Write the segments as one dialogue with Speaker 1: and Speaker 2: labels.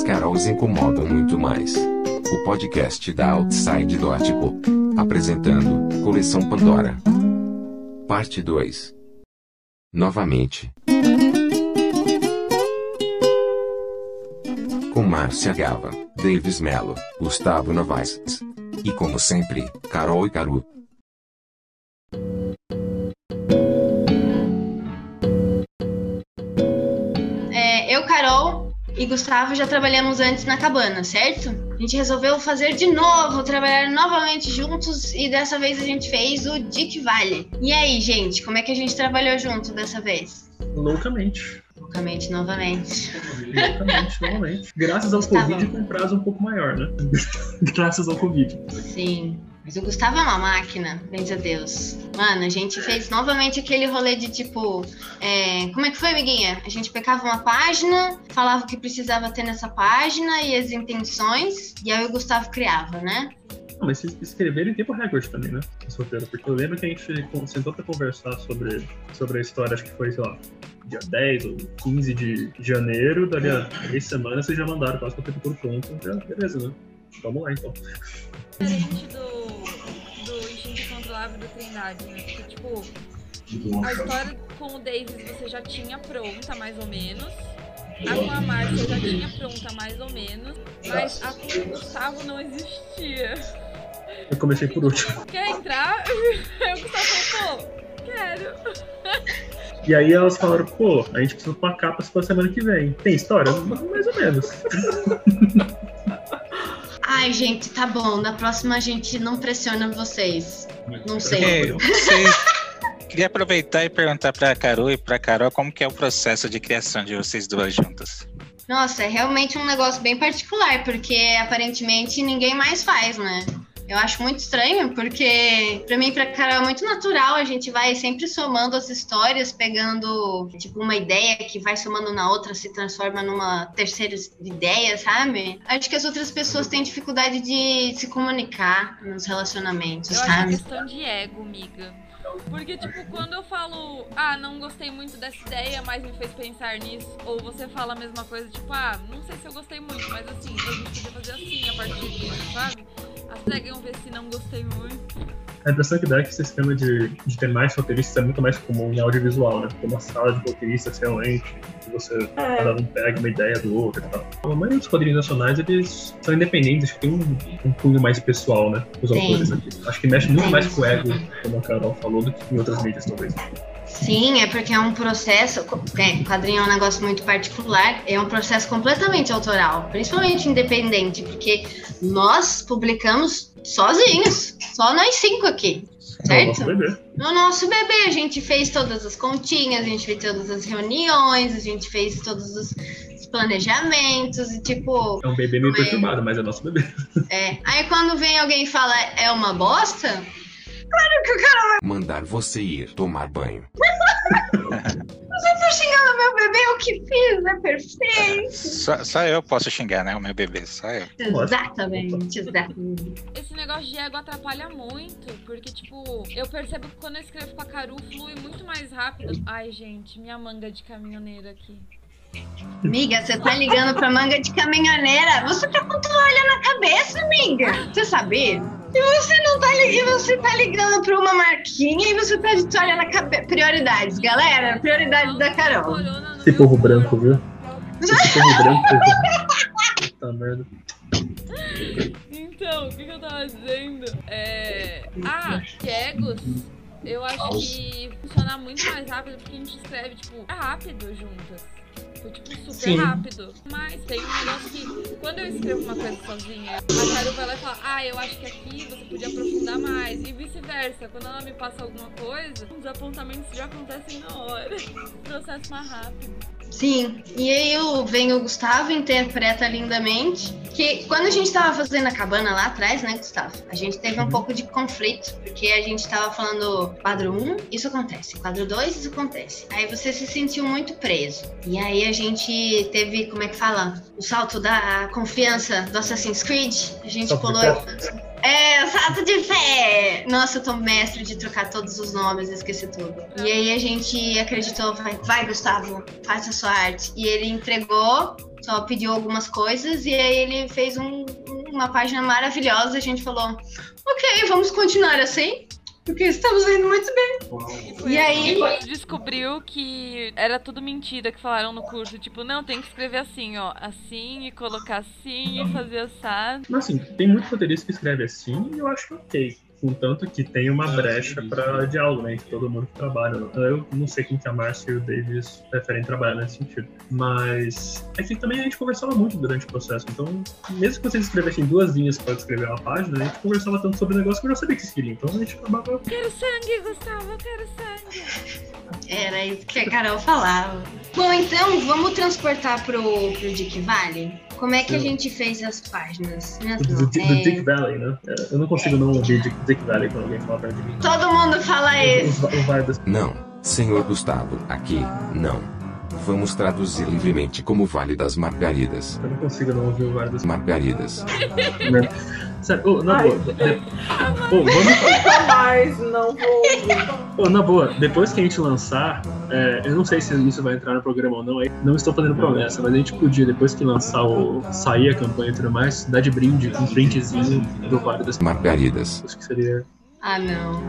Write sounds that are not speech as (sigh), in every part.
Speaker 1: As Carols incomodam muito mais. O podcast da Outside do Ático. Apresentando Coleção Pandora. Parte 2. Novamente. Com Márcia Gava, Davis Mello, Gustavo Novaes. E como sempre, Carol e Caru.
Speaker 2: E Gustavo já trabalhamos antes na cabana, certo? A gente resolveu fazer de novo, trabalhar novamente juntos e dessa vez a gente fez o Dick Valley. E aí, gente, como é que a gente trabalhou junto dessa vez?
Speaker 3: Loucamente.
Speaker 2: Loucamente, novamente.
Speaker 3: Loucamente, novamente. Graças ao. Covid com prazo um pouco maior, né? (laughs) Graças ao Covid.
Speaker 2: Sim. Mas o Gustavo é uma máquina, bens a Deus. Mano, a gente fez novamente aquele rolê de tipo. é, Como é que foi, amiguinha? A gente pegava uma página, falava o que precisava ter nessa página e as intenções, e aí o Gustavo criava, né?
Speaker 3: Não, mas vocês escreveram em tempo recorde também, né? Esse roteiro. Porque eu lembro que a gente sentou pra conversar sobre, sobre a história, acho que foi, sei lá, dia 10 ou 15 de janeiro, dali a três semanas vocês já mandaram quase o tempo todo pronto. Beleza, né? Vamos lá então.
Speaker 4: Diferente do, do Instinto Incontrolável do Trindade, né? Porque, tipo, a história com o Davis você já tinha pronta, mais ou menos. A com a Márcia já tinha pronta, mais ou menos. Mas a com o Gustavo não existia.
Speaker 3: Eu comecei por último.
Speaker 4: Quer entrar? (laughs) Aí o Gustavo falou, pô, quero. (laughs)
Speaker 3: E aí elas falaram, pô, a gente precisa de uma capa pra semana que vem. Tem história? Mais ou menos. (laughs)
Speaker 2: Ai, gente, tá bom. Na próxima a gente não pressiona vocês. Não sei.
Speaker 5: É, você queria aproveitar e perguntar pra Carol e pra Carol como que é o processo de criação de vocês duas juntas.
Speaker 2: Nossa, é realmente um negócio bem particular, porque aparentemente ninguém mais faz, né? Eu acho muito estranho, porque pra mim pra Carol é muito natural, a gente vai sempre somando as histórias, pegando, tipo, uma ideia que vai somando na outra, se transforma numa terceira ideia, sabe? Acho que as outras pessoas têm dificuldade de se comunicar nos relacionamentos,
Speaker 4: Eu que é
Speaker 2: sabe?
Speaker 4: questão de ego, miga. Porque, tipo, quando eu falo, ah, não gostei muito dessa ideia, mas me fez pensar nisso, ou você fala a mesma coisa, tipo, ah, não sei se eu gostei muito, mas assim, a gente podia fazer assim a partir disso, sabe? As pegam ver se não gostei muito.
Speaker 3: A impressão que dá é que esse esquema de, de ter mais roteiristas é muito mais comum em audiovisual, né? Tem uma sala de roteiristas realmente, que você cada um pega uma ideia do outro e tal. A maioria dos quadrinhos nacionais, eles são independentes, acho que tem um, um cunho mais pessoal, né? Os autores aqui. Acho que mexe muito mais com o ego, como a Carol falou, do que em outras mídias, talvez.
Speaker 2: Sim, é porque é um processo. É, quadrinho é um negócio muito particular, é um processo completamente autoral, principalmente independente, porque nós publicamos sozinhos, só nós cinco aqui,
Speaker 3: É nosso
Speaker 2: certo?
Speaker 3: bebê.
Speaker 2: No nosso bebê, a gente fez todas as continhas, a gente fez todas as reuniões, a gente fez todos os os planejamentos e tipo.
Speaker 3: É um bebê meio
Speaker 2: Mas-
Speaker 3: perturbado, mas é nosso bebê.
Speaker 2: É. Aí quando vem alguém e fala é uma bosta, claro que o cara
Speaker 1: Mandar você ir tomar banho.
Speaker 2: vai tá xingando meu bebê, o que fiz, é perfeito.
Speaker 5: Só, só eu posso xingar, né? O meu bebê, só eu.
Speaker 2: Exatamente, exatamente.
Speaker 4: Esse negócio de ego atrapalha muito, porque, tipo, eu percebo que quando eu escrevo com a Caru, flui muito mais rápido. Ai, gente, minha manga de caminhoneira aqui.
Speaker 2: Amiga, você tá ligando pra manga de caminhoneira? Você tá com toalha na cabeça, amiga. Você sabia? E você não tá ligando, você tá ligando pra uma marquinha e você tá de toalha na cabeça. Prioridades, galera. Prioridades da Carol.
Speaker 3: Esse povo branco, viu? Esse povo branco. Puta merda.
Speaker 4: Então, o que, que eu tava dizendo? É. Ah, Kegos, eu acho que funciona muito mais rápido porque a gente escreve, tipo, é rápido juntas. Foi, tipo, super
Speaker 3: Sim.
Speaker 4: rápido. Mas tem um negócio que, quando eu escrevo uma coisa sozinha, a Carol vai lá e fala, ah, eu acho que aqui você podia aprofundar mais. E vice-versa. Quando ela me passa alguma coisa, os apontamentos já acontecem na hora. O (laughs) processo mais rápido.
Speaker 2: Sim, e aí eu, vem o Gustavo, interpreta lindamente. Que quando a gente tava fazendo a cabana lá atrás, né, Gustavo? A gente teve um pouco de conflito, porque a gente tava falando quadro 1, isso acontece, quadro 2, isso acontece. Aí você se sentiu muito preso. E aí a gente teve, como é que fala? O salto da confiança do Assassin's Creed. A gente
Speaker 3: Salto de
Speaker 2: pulou. É, salto de fé! Nossa, eu tô mestre de trocar todos os nomes, esqueci tudo. E aí a gente acreditou, vai, vai Gustavo, faz a sua arte. E ele entregou só pediu algumas coisas e aí ele fez um- uma página maravilhosa. A gente falou, ok, vamos continuar assim, porque estamos indo muito bem.
Speaker 4: E,
Speaker 2: E
Speaker 4: assim
Speaker 2: aí-
Speaker 4: gente descobriu que era tudo mentira que falaram no curso. Tipo, não, tem que escrever assim, ó. Assim, e colocar assim, e fazer assado.
Speaker 3: Mas assim, tem muito roteirista que escreve assim e eu acho ok. Contanto que tem uma brecha para diálogo, né? Que todo mundo que trabalha. Eu não sei como que a Márcia e o Davis preferem trabalhar nesse sentido. Mas é que também a gente conversava muito durante o processo. Então, mesmo que vocês escrevessem duas linhas para descrever uma página, a gente conversava tanto sobre o negócio que eu já sabia que vocês queriam. Então a gente acabava.
Speaker 4: Quero sangue, Gustavo, eu quero sangue.
Speaker 2: Era isso que a Carol falava. Bom, então vamos transportar pro, pro Dick Valley? Como é que a
Speaker 3: Sim.
Speaker 2: gente fez as páginas?
Speaker 3: Do, do
Speaker 2: é-
Speaker 3: Dick Valley, né? Eu não consigo não ouvir Dick, Dick Valley quando alguém fala perto de mim.
Speaker 2: Todo mundo fala isso.
Speaker 1: Não, senhor Gustavo, aqui, não. Vamos traduzir livremente como Vale das Margaridas.
Speaker 3: Eu não consigo não ouvir o vibe das
Speaker 1: Margaridas.
Speaker 3: Sério, ô, na
Speaker 6: Ai,
Speaker 3: boa. de- ô, vamos
Speaker 6: Nunca mais, não vou.
Speaker 3: Ô, na boa, depois que a gente lançar, é, eu não sei se isso vai entrar no programa ou não, aí não estou fazendo promessa, mas a gente podia, depois que lançar o. sair a campanha e tudo mais, dar de brinde um printzinho do Vale das
Speaker 1: Margaridas.
Speaker 3: Acho que seria.
Speaker 2: Ah, não.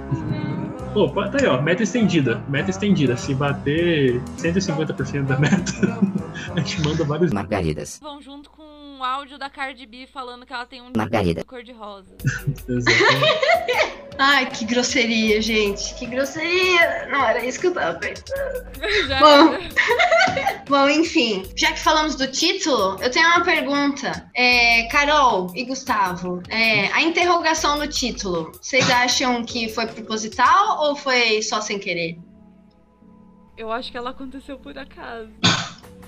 Speaker 3: Pô, tá aí, ó, meta estendida. Meta estendida. Se bater 150% da meta, (laughs) a gente manda vários.
Speaker 7: Margaridas.
Speaker 4: Vão junto com o áudio da Cardi B falando que ela tem um
Speaker 7: Margarida.
Speaker 4: cor de rosa.
Speaker 2: Ai, que grosseria, gente. Que grosseria. Não, era isso que eu tava pensando.
Speaker 4: Já
Speaker 2: Bom. (laughs) Bom, enfim, já que falamos do título, eu tenho uma pergunta. É, Carol e Gustavo, é, a interrogação no título, vocês acham que foi proposital ou foi só sem querer?
Speaker 4: Eu acho que ela aconteceu por acaso.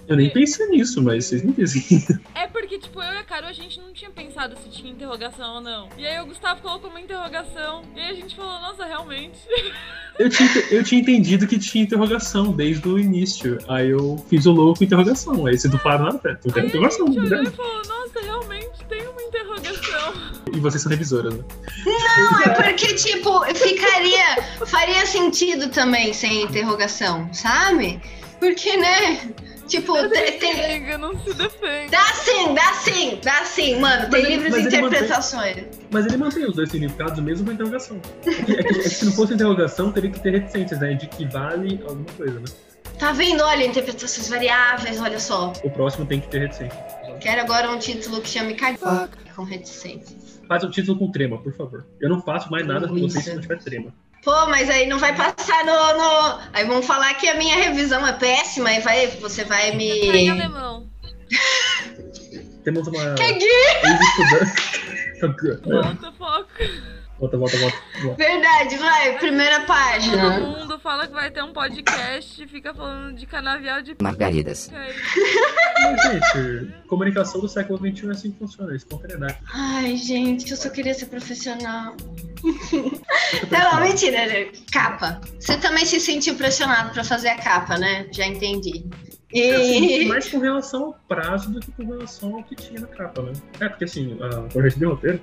Speaker 3: Eu nem pensei nisso, mas vocês me dizem. (laughs)
Speaker 4: É porque, tipo, eu e a Carol, a gente não tinha pensado se tinha interrogação ou não. E aí o Gustavo colocou uma interrogação. E aí a gente falou, nossa, realmente. (laughs)
Speaker 3: Eu tinha, eu tinha entendido que tinha interrogação desde o início. Aí eu fiz o logo com interrogação. Aí vocês não falaram nada, não tem
Speaker 4: Aí a
Speaker 3: interrogação.
Speaker 4: gente olhou
Speaker 3: né?
Speaker 4: e falou, nossa, realmente tem uma interrogação.
Speaker 3: E vocês são revisoras, né?
Speaker 2: Não, é porque, tipo, ficaria. Faria sentido também sem interrogação, sabe? Porque, né? Tipo, te- tem.
Speaker 4: Não se defende.
Speaker 2: Dá sim, dá sim, dá sim, mano. Tem
Speaker 3: Mas ele-
Speaker 2: livres
Speaker 3: mas ele
Speaker 2: interpretações.
Speaker 3: Mas ele mantém os dois significados mesmo com a interrogação. É que, é que- é que se não fosse interrogação, teria que ter reticências, né? De que vale alguma coisa, né?
Speaker 2: Tá vendo? Olha, interpretações variáveis, olha só.
Speaker 3: O próximo tem que ter reticência.
Speaker 2: Quero agora um título que chame Cagada com reticência.
Speaker 3: Faz o título com trema, por favor. Eu não faço mais nada com vocês se não tiver trema.
Speaker 2: Pô, mas aí não vai passar no, no- Aí vão falar que a minha revisão é péssima e vai, você vai
Speaker 4: Tá em
Speaker 2: me.
Speaker 4: alemão.
Speaker 3: Temos uma
Speaker 2: Caguei!
Speaker 3: ex-estudante.
Speaker 4: Volta, foco.
Speaker 3: Volta, volta, volta. volta.
Speaker 2: Verdade, vai, primeira
Speaker 4: Todo
Speaker 2: página.
Speaker 4: mundo fala que vai ter um podcast e fica falando de canavial de
Speaker 7: Margaridas. (laughs)
Speaker 3: Mas, gente, comunicação do século XXI é assim que funciona, espontaneidade.
Speaker 2: Ai, gente, eu só queria ser profissional. Não, mentira, né? capa. Você também se sentiu pressionado pra fazer a capa, né? Já entendi.
Speaker 3: Assim,
Speaker 2: E... (laughs)
Speaker 3: mais com relação ao prazo do que com relação ao que tinha na capa, né? É, porque assim, a projeto de roteiro,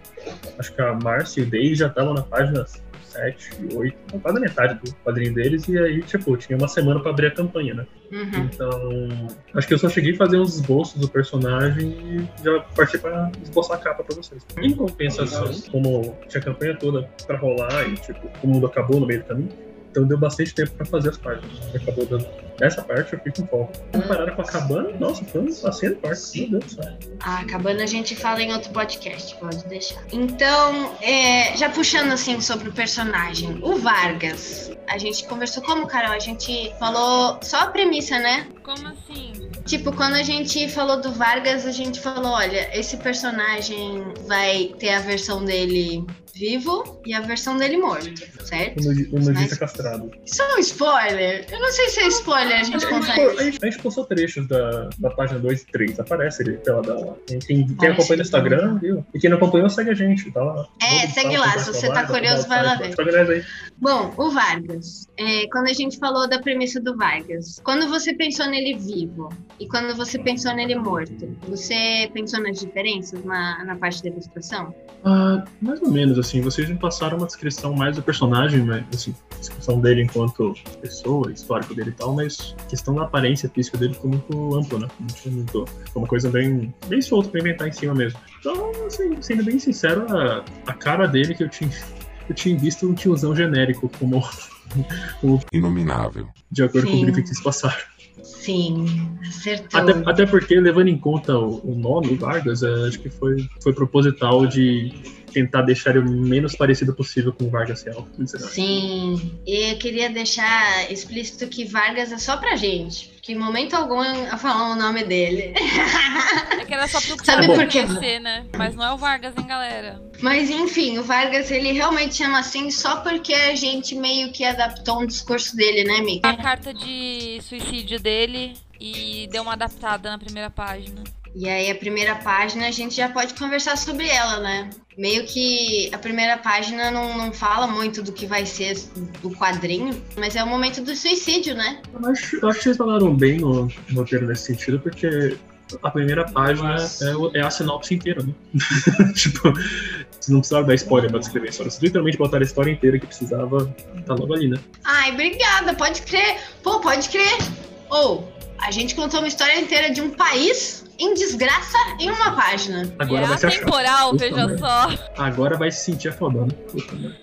Speaker 3: acho que a Márcia e o Dave já estavam na página 7, 8, quase a metade do quadrinho deles, e aí, tipo, tinha uma semana pra abrir a campanha, né?
Speaker 2: Uhum.
Speaker 3: Então, acho que eu só cheguei a fazer uns esboços do personagem e já parti pra esboçar a capa pra vocês. Em compensação, como tinha a campanha toda pra rolar e, tipo, o mundo acabou no meio do caminho, então deu bastante tempo pra fazer as páginas. Acabou dando. Essa parte eu fiquei com foco. Comparada com a cabana, nossa, foi um passeio do parque. Meu Deus do céu.
Speaker 2: A cabana a gente fala em outro podcast, pode deixar. Então, é, já puxando assim sobre o personagem, o Vargas. A gente conversou como, Carol? A gente falou só a premissa, né?
Speaker 4: Como assim?
Speaker 2: Tipo, quando a gente falou do Vargas, a gente falou: olha, esse personagem vai ter a versão dele vivo e a versão dele morto, certo?
Speaker 3: O nudi- o nudista castrado.
Speaker 2: Isso é um spoiler? Eu não sei se é spoiler a gente contar isso.
Speaker 3: A gente, a gente postou trechos da, da página 2 e 3. Aparece ele pela da. Quem, quem, quem acompanha no Instagram, viu? E quem não acompanhou, segue a gente. Tá lá.
Speaker 2: É,
Speaker 3: Vamos
Speaker 2: segue
Speaker 3: lá,
Speaker 2: lá, se
Speaker 3: lá,
Speaker 2: você tá
Speaker 3: lá,
Speaker 2: curioso, vai lá ver. Bom, o Vargas. É, quando a gente falou da premissa do Vargas, quando você pensou nele vivo e quando você pensou nele morto, você pensou nas diferenças na, na parte da ilustração?
Speaker 3: Ah, mais ou menos, assim, vocês me passaram uma descrição mais do personagem, mas, assim, descrição dele enquanto pessoa, histórico dele e tal, mas a questão da aparência física dele ficou muito ampla, né? Muito, muito, foi uma coisa bem, bem solta pra inventar em cima mesmo. Então, assim, sendo bem sincero, a, a cara dele que eu tinha, eu tinha visto um tiozão genérico, como, (laughs) como
Speaker 1: Inominável.
Speaker 3: de acordo com
Speaker 2: Sim.
Speaker 3: o briefing que vocês passaram.
Speaker 2: Sim, acertou.
Speaker 3: Até, até porque, levando em conta o, o nome, Vargas, é, acho que foi, foi proposital de tentar deixar ele o menos parecido possível com o Vargas Real.
Speaker 2: Sim, e eu queria deixar explícito que Vargas é só pra gente, porque em momento algum eu falar o nome dele.
Speaker 4: É que era só pro
Speaker 2: Sabe
Speaker 4: cara
Speaker 2: por quê?
Speaker 4: conhecer, né? Mas não é o Vargas, hein, galera?
Speaker 2: Mas enfim, o Vargas ele realmente chama assim só porque a gente meio que adaptou um discurso dele, né, Mika?
Speaker 4: A carta de suicídio dele e deu uma adaptada na primeira página.
Speaker 2: E aí a primeira página a gente já pode conversar sobre ela, né? Meio que a primeira página não, não fala muito do que vai ser do quadrinho, mas é o momento do suicídio, né?
Speaker 3: Eu acho, eu acho que vocês falaram bem no, roteiro nesse sentido, porque a primeira página é, o- é a sinopse inteira, né? (laughs) tipo, vocês não precisavam dar spoiler pra descrever a história. Vocês literalmente botaram a história inteira que precisava, tá logo ali, né?
Speaker 2: Ai, obrigada, pode crer. Pô, pode crer. Ou, a gente contou uma história inteira de um país em desgraça em uma página.
Speaker 3: Agora vai
Speaker 4: é
Speaker 3: se achar.
Speaker 4: atemporal,
Speaker 3: Puta
Speaker 4: veja
Speaker 3: merda.
Speaker 4: só.
Speaker 3: Agora vai se sentir a fodona. Puta merda.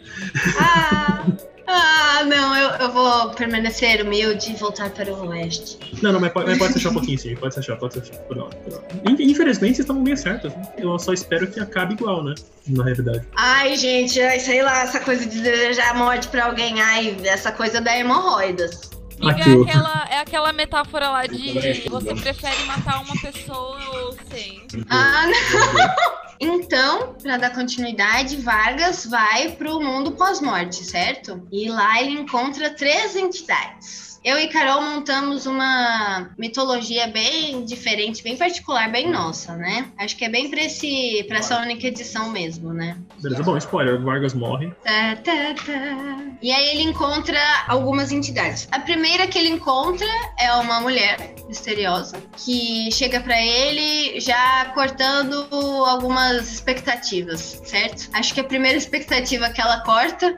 Speaker 2: Ah, ah não, eu, eu vou permanecer humilde e voltar para o oeste.
Speaker 3: Não, não, mas pode, mas pode se achar um pouquinho sim, pode se achar, pode se achar. Por hora, por hora. In- Infelizmente vocês estão bem certos. né? Eu só espero que acabe igual, né? Na realidade.
Speaker 2: Ai, gente, ai, sei lá, essa coisa de desejar a morte pra alguém, ai, essa coisa da hemorroidas.
Speaker 4: Amiga, é aquela, é aquela metáfora lá de você prefere matar uma pessoa ou cem.
Speaker 2: Ah, não. (laughs) Então, para dar continuidade, Vargas vai pro mundo pós-morte, certo? E lá ele encontra três entidades. Eu e Carol montamos uma mitologia bem diferente, bem particular, bem nossa, né? Acho que é bem pra, esse, pra essa única edição mesmo, né?
Speaker 3: Beleza, bom, spoiler, o Vargas morre.
Speaker 2: Tá, tá, tá. E aí ele encontra algumas entidades. A primeira que ele encontra é uma mulher misteriosa que chega pra ele já cortando algumas expectativas, certo? Acho que a primeira expectativa que ela corta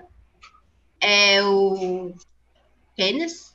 Speaker 2: é o pênis.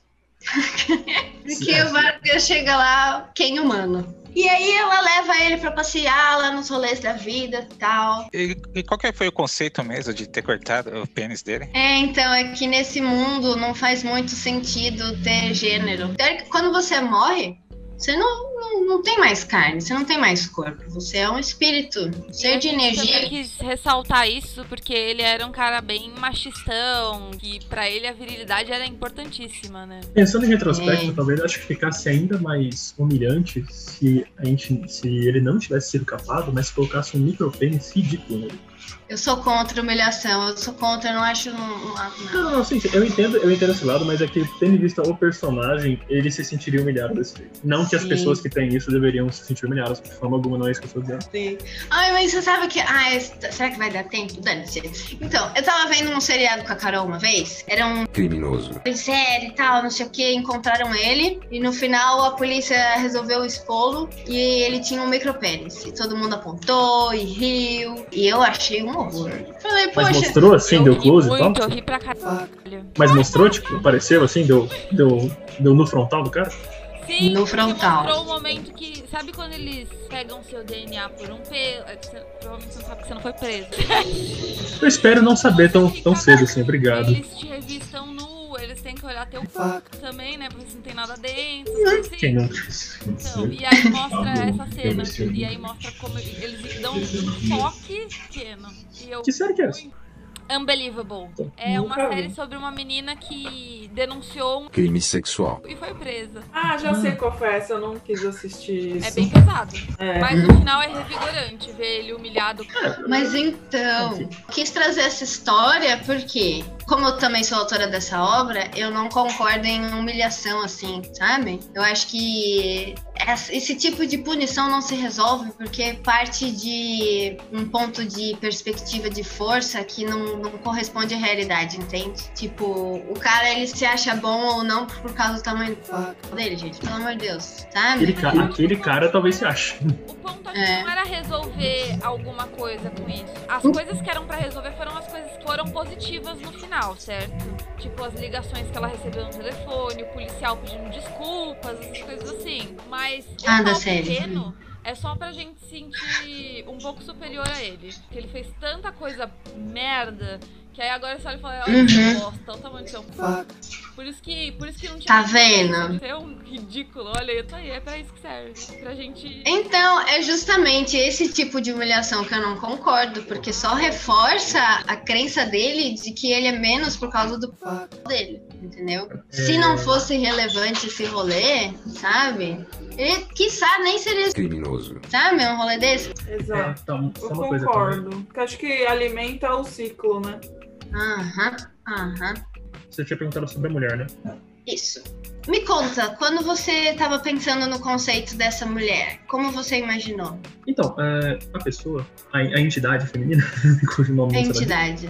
Speaker 2: (laughs) Porque o Vargas chega lá, quem humano. E aí ela leva ele pra passear lá nos rolês da vida e tal.
Speaker 5: E, qual que foi o conceito mesmo de ter cortado o pênis dele?
Speaker 2: É, então, é que nesse mundo não faz muito sentido ter gênero. Quando você morre, você não, não, não tem mais carne, você não tem mais corpo. Você é um espírito, um ser de energia.
Speaker 4: também quis ressaltar isso porque ele era um cara bem machistão, que pra ele a virilidade era importantíssima, né?
Speaker 3: Pensando em retrospecto,
Speaker 2: É.
Speaker 3: talvez acho que ficasse ainda mais humilhante se a gente, se ele não tivesse sido capado, mas colocasse um micropênis ridículo nele.
Speaker 2: Eu sou contra a humilhação, eu sou contra, eu não acho. Não, não-
Speaker 3: Não, não, sim, sim, eu entendo, eu entendo esse lado, mas é que tendo em vista o personagem, ele se sentiria humilhado desse jeito. Não que as
Speaker 2: Sim.
Speaker 3: pessoas que têm isso deveriam se sentir humilhadas, de forma alguma não é isso que eu estou dizendo.
Speaker 2: Sim. Ai, mas você sabe que. Ai, será que vai dar tempo? Dane-se. Então, eu tava vendo um seriado com a Carol uma vez. Era um
Speaker 1: Criminoso.
Speaker 2: série e tal, não sei o que, encontraram ele e no final a polícia resolveu expô-lo e ele tinha um micropênis. E todo mundo apontou e riu e eu achei um horror. Falei,
Speaker 3: Mas
Speaker 2: poxa,
Speaker 3: mostrou assim,
Speaker 4: eu
Speaker 3: deu close e tal?
Speaker 4: eu ri pra caralho.
Speaker 3: Mas mostrou, tipo, apareceu assim, deu, deu, deu no frontal do cara?
Speaker 4: Sim,
Speaker 2: No frontal.
Speaker 4: mostrou o momento que. Sabe quando eles pegam seu DNA por um pelo? é que você- provavelmente você não sabe que você não foi preso.
Speaker 3: Eu espero não saber tão, tão cedo assim, obrigado.
Speaker 4: Eles te revistam eles têm que olhar teu corpo também, né? Ver se não tem nada dentro. assim. Então, e aí mostra essa cena. E aí mostra como eles dão um toque pequeno. E eu
Speaker 3: Que série que é essa?
Speaker 4: Unbelievable. É uma
Speaker 6: Nunca vi.
Speaker 4: série sobre uma menina que denunciou um
Speaker 1: Crime sexual.
Speaker 4: e foi presa.
Speaker 6: Ah, já sei qual foi essa, eu não quis assistir isso.
Speaker 4: É bem pesado.
Speaker 6: É.
Speaker 4: Mas no final é revigorante ver ele humilhado.
Speaker 2: Mas então, quis trazer essa história porque, como eu também sou autora dessa obra, eu não concordo em humilhação assim, sabe? Eu acho que esse tipo de punição não se resolve porque parte de um ponto de perspectiva de força que não, não corresponde à realidade, entende? Tipo, o cara ele se acha bom ou não por causa do tamanho dele, gente. Pelo amor de Deus, sabe?
Speaker 3: Aquele, ca- aquele cara talvez se ache.
Speaker 4: O ponto aqui
Speaker 2: É.
Speaker 4: não era resolver alguma coisa com isso. As coisas que eram pra resolver foram as coisas que foram positivas no final, certo? Tipo, as ligações que ela recebeu no telefone, o policial pedindo desculpas, essas coisas assim. Mas o
Speaker 2: Ah,
Speaker 4: mal pequeno é só pra gente se sentir um pouco superior a ele. Porque ele fez tanta coisa merda que aí agora você olha e fala, olha
Speaker 2: Uhum.
Speaker 4: que bosta, olha o tamanho do seu cu. Por isso que, por isso que não tinha.
Speaker 2: Tá vendo?
Speaker 4: É um ridículo, olha, tá aí, é pra isso que serve. Pra gente.
Speaker 2: Então, é justamente esse tipo de humilhação que eu não concordo, porque só reforça a crença dele de que ele é menos por causa do p dele, entendeu? Se não fosse relevante esse rolê, sabe? Ele, quiçá, nem seria,
Speaker 1: Criminoso.
Speaker 2: sabe, um rolê desse.
Speaker 3: É,
Speaker 6: Exato.
Speaker 3: então,
Speaker 6: Eu
Speaker 3: só uma coisa
Speaker 6: concordo. Porque acho que alimenta o ciclo, né?
Speaker 2: Aham, aham.
Speaker 3: Você tinha perguntado sobre a mulher, né?
Speaker 2: Isso. Me conta, quando você estava pensando no conceito dessa mulher, como você imaginou?
Speaker 3: Então, é, a pessoa, a, a entidade feminina, (laughs) cujo nome
Speaker 2: A
Speaker 3: não
Speaker 2: entidade.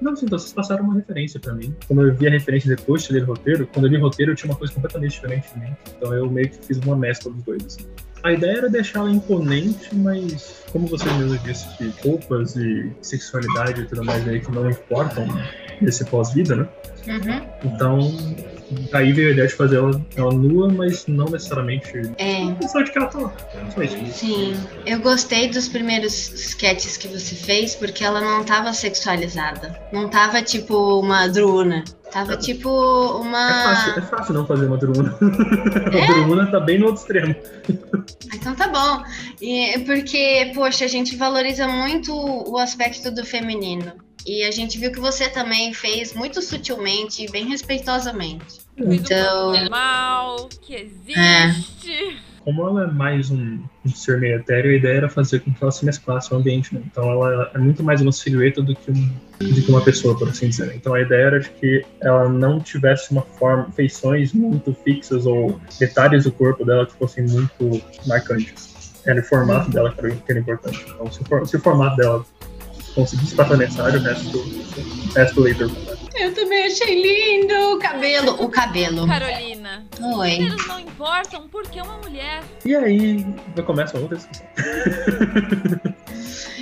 Speaker 3: Não, sim, então vocês passaram uma referência pra mim. Quando eu vi a referência depois de ler o roteiro, quando eu li o roteiro eu tinha uma coisa completamente diferente de mim. Então eu meio que fiz uma mescla dos dois, assim. A ideia era deixá-la imponente, mas como você mesmo disse, que roupas e sexualidade e tudo mais aí que não importam nesse pós-vida, né?
Speaker 2: Uhum.
Speaker 3: Então, aí veio a ideia de fazer ela, ela nua, mas não necessariamente
Speaker 2: É.
Speaker 3: só de que ela tá lá. Só isso.
Speaker 2: Sim, eu gostei dos primeiros sketches que você fez porque ela não tava sexualizada. Não tava tipo uma druna. Tava tipo
Speaker 3: É fácil, é
Speaker 2: uma.
Speaker 3: fácil não fazer uma druna. (laughs) a druna tá bem no outro extremo.
Speaker 2: Então tá bom. E, porque, poxa, a gente valoriza muito o aspecto do feminino. E a gente viu que você também fez muito sutilmente e bem respeitosamente. Então.
Speaker 4: normal, que existe.
Speaker 3: Como ela é mais um, um ser meio etéreo, a ideia era fazer com que ela se mesclasse ao ambiente, né? Então ela é muito mais uma silhueta do que, um, do que uma pessoa, por assim dizer. Então a ideia era de que ela não tivesse uma forma, feições muito fixas ou detalhes do corpo dela que fossem muito marcantes. Era o formato dela que era, que era importante. Então se o, for- se o formato dela conseguisse passar a mensagem, o resto, o resto do leitor
Speaker 2: Eu também achei lindo o cabelo. O cabelo.
Speaker 4: Carolina,
Speaker 2: Oi.
Speaker 4: gêneros não importam porque uma mulher.
Speaker 3: E aí começa outra discussão. (laughs)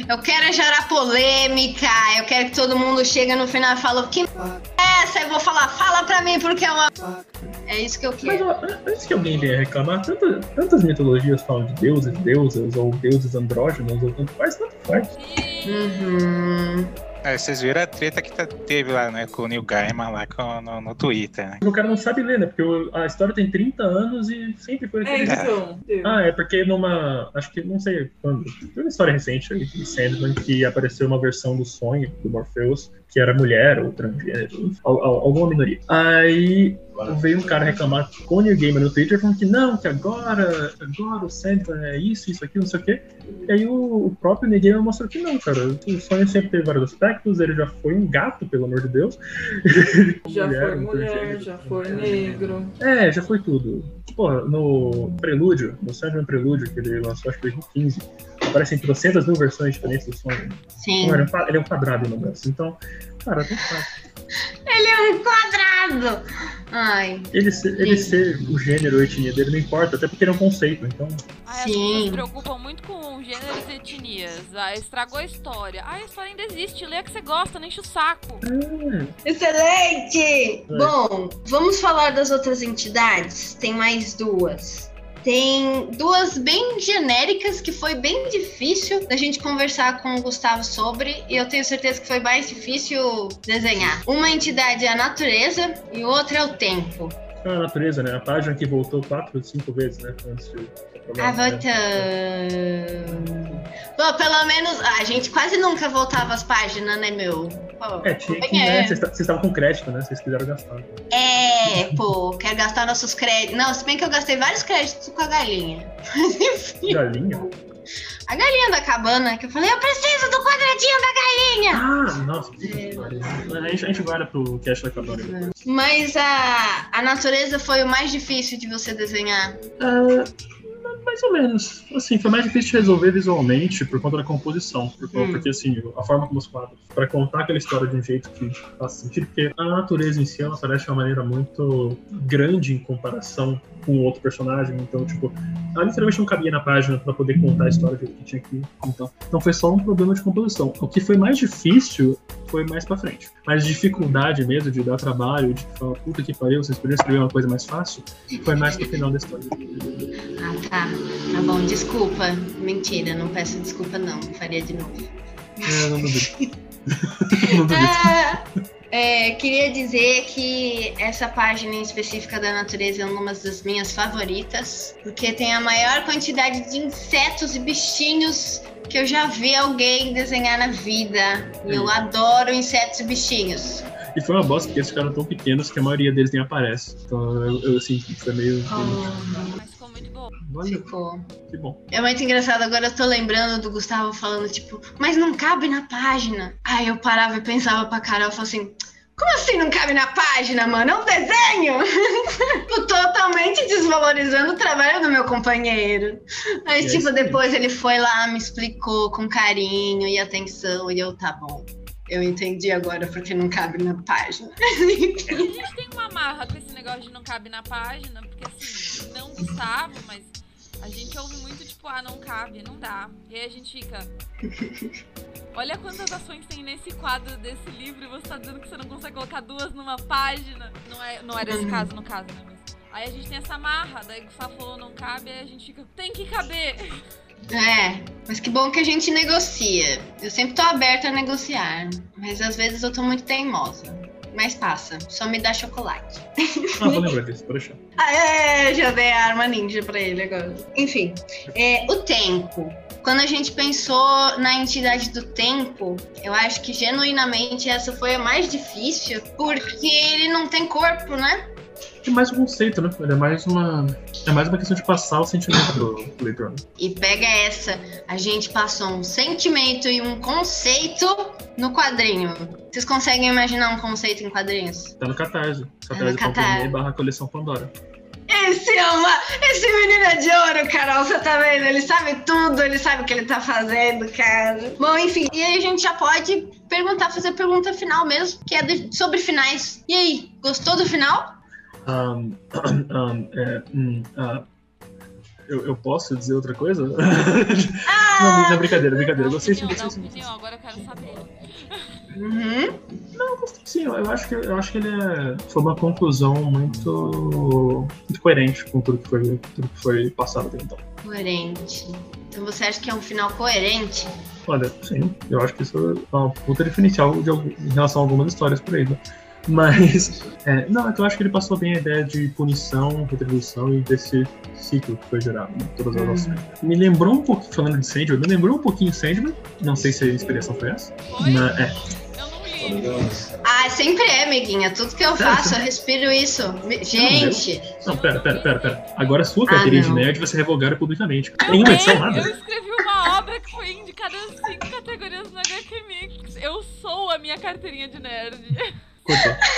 Speaker 2: Eu quero gerar polêmica. Eu quero que todo mundo chegue no final e fale que é essa? Eu vou falar, fala pra mim porque é uma. É isso que eu
Speaker 3: Mas
Speaker 2: quero.
Speaker 3: ó, antes que alguém venha reclamar, tanta- tantas mitologias falam de deuses, deusas, ou deuses andrógenos, ou tanto faz, tanto faz.
Speaker 2: Uhum.
Speaker 5: É, vocês viram a treta que tá- teve lá, né, com o Neil Gaiman lá com- no, no Twitter, né?
Speaker 3: O cara não sabe ler, né? Porque o- a história tem 30 anos e sempre foi
Speaker 6: É,
Speaker 3: aquele.
Speaker 6: então. Deus.
Speaker 3: Ah, é porque numa. Acho que não sei quando. Tem uma história recente aí de Sandman que apareceu uma versão do sonho do Morpheus, que era mulher ou transgênero, al- al- alguma minoria. Aí veio um cara reclamar com o New Gamer no Twitter falando que não, que agora, agora o Sandman é isso, isso, aquilo, não sei o quê. E aí o, o próprio New Gamer mostrou que não, cara. O sonho sempre teve vários aspectos, ele já foi um gato, pelo amor de Deus. (laughs)
Speaker 6: Já foi
Speaker 3: um
Speaker 6: mulher, já foi negro.
Speaker 3: É, já foi tudo. Porra, no Prelúdio, no Sandman Prelúdio, que ele lançou acho que em 2015, aparecem trocentas mil versões diferentes do sonho.
Speaker 2: Sim.
Speaker 3: Ele, é um, ele é um quadrado no universo. Então, cara, tanto faz.
Speaker 2: Ele é um quadrado. Ai.
Speaker 3: Ele ser, ele ser o gênero ou a etnia dele não importa, até porque ele é um conceito. Então,
Speaker 4: Ai, as
Speaker 2: Sim.
Speaker 4: pessoas se preocupam muito com gêneros e etnias. Ah, estragou a história. Ah, a história ainda existe. Lê a que você gosta, não enche o saco.
Speaker 2: Excelente! Bom, vamos falar das outras entidades? Tem mais duas. Tem duas bem genéricas que foi bem difícil da gente conversar com o Gustavo sobre, e eu tenho certeza que foi mais difícil desenhar. Uma entidade é a natureza e outra é o tempo.
Speaker 3: é a natureza, né? A página que voltou quatro, cinco vezes, né? Antes de.
Speaker 2: Ah, voltando. Bom, pelo menos a gente quase nunca voltava as páginas, né, meu? Pô,
Speaker 3: É, tinha que,
Speaker 2: É.
Speaker 3: né? Vocês ta- vocês estavam com crédito, né? Vocês quiseram gastar.
Speaker 2: É, pô, quero gastar nossos créditos. Não, se bem que eu gastei vários créditos com a galinha. Mas enfim,
Speaker 3: Galinha?
Speaker 2: a galinha da cabana, que eu falei, eu preciso do quadradinho da galinha.
Speaker 3: Ah, nossa, pariu. A gente, a gente guarda pro cast da cabana.
Speaker 2: Mas a, a natureza foi o mais difícil de você desenhar.
Speaker 3: Ah, mais ou menos. Assim, foi mais difícil de resolver visualmente por conta da composição. Por-
Speaker 2: Hum.
Speaker 3: Porque, assim, a forma como os quadros. Pra contar aquela história de um jeito que faz sentido, porque a natureza em si, ela parece de uma maneira muito grande em comparação com outro personagem. Então, tipo, ela literalmente não cabia na página pra poder contar a história que tinha que. Então, então foi só um problema de composição. O que foi mais difícil foi mais pra frente. Mas dificuldade mesmo de dar trabalho, de falar, puta que pariu, vocês poderiam escrever uma coisa mais fácil, foi mais pro final da história.
Speaker 2: Ah, tá. Tá bom, desculpa. Mentira, não peço desculpa, não. Faria de novo.
Speaker 3: É, não duvido. (laughs) (laughs) não duvido.
Speaker 2: É, queria dizer que essa página em específica da natureza é uma das minhas favoritas, porque tem a maior quantidade de insetos e bichinhos que eu já vi alguém desenhar na vida. E eu adoro insetos e bichinhos.
Speaker 3: E foi uma bosta porque esses ficaram tão pequenos que a maioria deles nem aparece. Então eu, eu assim, foi meio.
Speaker 4: Mas bom.
Speaker 3: Olha,
Speaker 2: Ficou.
Speaker 3: que bom.
Speaker 2: É muito engraçado, agora eu tô lembrando do Gustavo falando, tipo, mas não cabe na página. Aí eu parava e pensava pra Carol, eu falava assim, como assim não cabe na página, mano? É um desenho! (laughs) Tipo, Totalmente desvalorizando o trabalho do meu companheiro. Mas,
Speaker 3: É
Speaker 2: tipo, depois ele foi lá, me explicou com carinho e atenção, e eu, tá bom. Eu entendi agora porque não cabe na página. (laughs)
Speaker 4: A gente tem uma marra com esse negócio de não cabe na página, porque assim, não Gustavo, mas a gente ouve muito tipo, ah, não cabe, não dá. E aí a gente fica. Olha quantas ações tem nesse quadro desse livro e você tá dizendo que você não consegue colocar duas numa página. Não, é, não era esse caso no caso, né? Mas... Aí a gente tem essa marra, daí o Gustavo falou não cabe, aí a gente fica, tem que caber.
Speaker 2: É, mas que bom que a gente negocia. Eu sempre tô aberta a negociar, mas às vezes eu tô muito teimosa. Mas passa, só me dá chocolate.
Speaker 3: Ah, vou lembrar disso, pode deixar. (laughs)
Speaker 2: Ah, é, já dei a arma ninja pra ele agora. Enfim, é, o tempo. Quando a gente pensou na entidade do tempo, eu acho que genuinamente essa foi a mais difícil, porque ele não tem corpo, né?
Speaker 3: É mais um conceito, né? Ele é mais uma. É mais uma questão de passar o sentimento pro leitor. né?
Speaker 2: E pega essa, a gente passou um sentimento e um conceito no quadrinho. Vocês conseguem imaginar um conceito em quadrinhos?
Speaker 3: Tá no Catarse.
Speaker 2: Tá.
Speaker 3: Catarse.me barra coleção Pandora.
Speaker 2: Esse é uma. Esse menino é de ouro, Carol, você tá vendo? Ele sabe tudo, ele sabe o que ele tá fazendo, cara. Bom, enfim, e aí a gente já pode perguntar, fazer a pergunta final mesmo, que é de- sobre finais. E aí, gostou do final?
Speaker 3: Ahn, (clears throat) ahn, é, hum, ah, eu, eu posso dizer outra coisa? (laughs)
Speaker 2: Ah!
Speaker 3: não, não, brincadeira, brincadeira. Eu
Speaker 4: Dá
Speaker 3: gostei sim, gostei sim.
Speaker 4: opinião, agora eu quero saber.
Speaker 2: Uhum.
Speaker 3: Não, gostei sim. Eu acho que, eu acho que ele é, foi uma conclusão muito, muito coerente com tudo que foi, tudo que foi passado até então.
Speaker 2: Coerente. Então você acha que é um final coerente?
Speaker 3: Olha, sim, eu acho que isso é uma puta diferencial de, em relação a algumas histórias por aí, né? Mas, é, não, é que eu acho que ele passou bem a ideia de punição, retribuição e desse ciclo que foi gerado em todas as
Speaker 2: Hum.
Speaker 3: ações. Me lembrou um pouquinho, falando de Sandman, me lembrou um pouquinho Sandman, não sei se a inspiração foi essa.
Speaker 4: Foi?
Speaker 3: Mas, é,
Speaker 4: Eu não li.
Speaker 2: Ah, sempre é, amiguinha. Tudo que eu faço, eu respiro isso. Gente,
Speaker 3: não, pera, pera, pera, pera. Agora a sua
Speaker 2: Ah,
Speaker 3: carteirinha de nerd vai ser revogada publicamente.
Speaker 4: Eu,
Speaker 3: edição,
Speaker 4: escrevi uma obra que foi indicada em cinco categorias no HQ Mix. Eu sou a minha carteirinha de nerd. (laughs)
Speaker 3: Cortou. (laughs)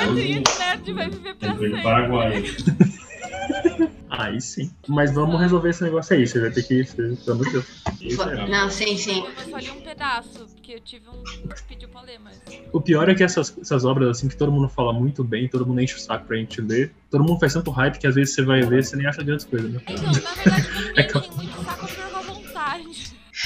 Speaker 4: A carteirinha de nerd vai viver pra sempre. (laughs)
Speaker 3: Aí sim. Mas vamos resolver esse negócio aí. Você vai ter que. Pelo amor de Deus. Isso é.
Speaker 2: não, sim, sim.
Speaker 4: Eu só li um pedaço, porque eu tive um pediu pra ler, mas.
Speaker 3: O pior é que essas, essas obras, assim, que todo mundo fala muito bem, todo mundo enche o saco pra gente ler, todo mundo faz tanto hype que às vezes você vai ler e você nem acha grandes coisas, né?
Speaker 4: Então, na verdade, ninguém (laughs)
Speaker 3: É que-
Speaker 4: tem muito saco.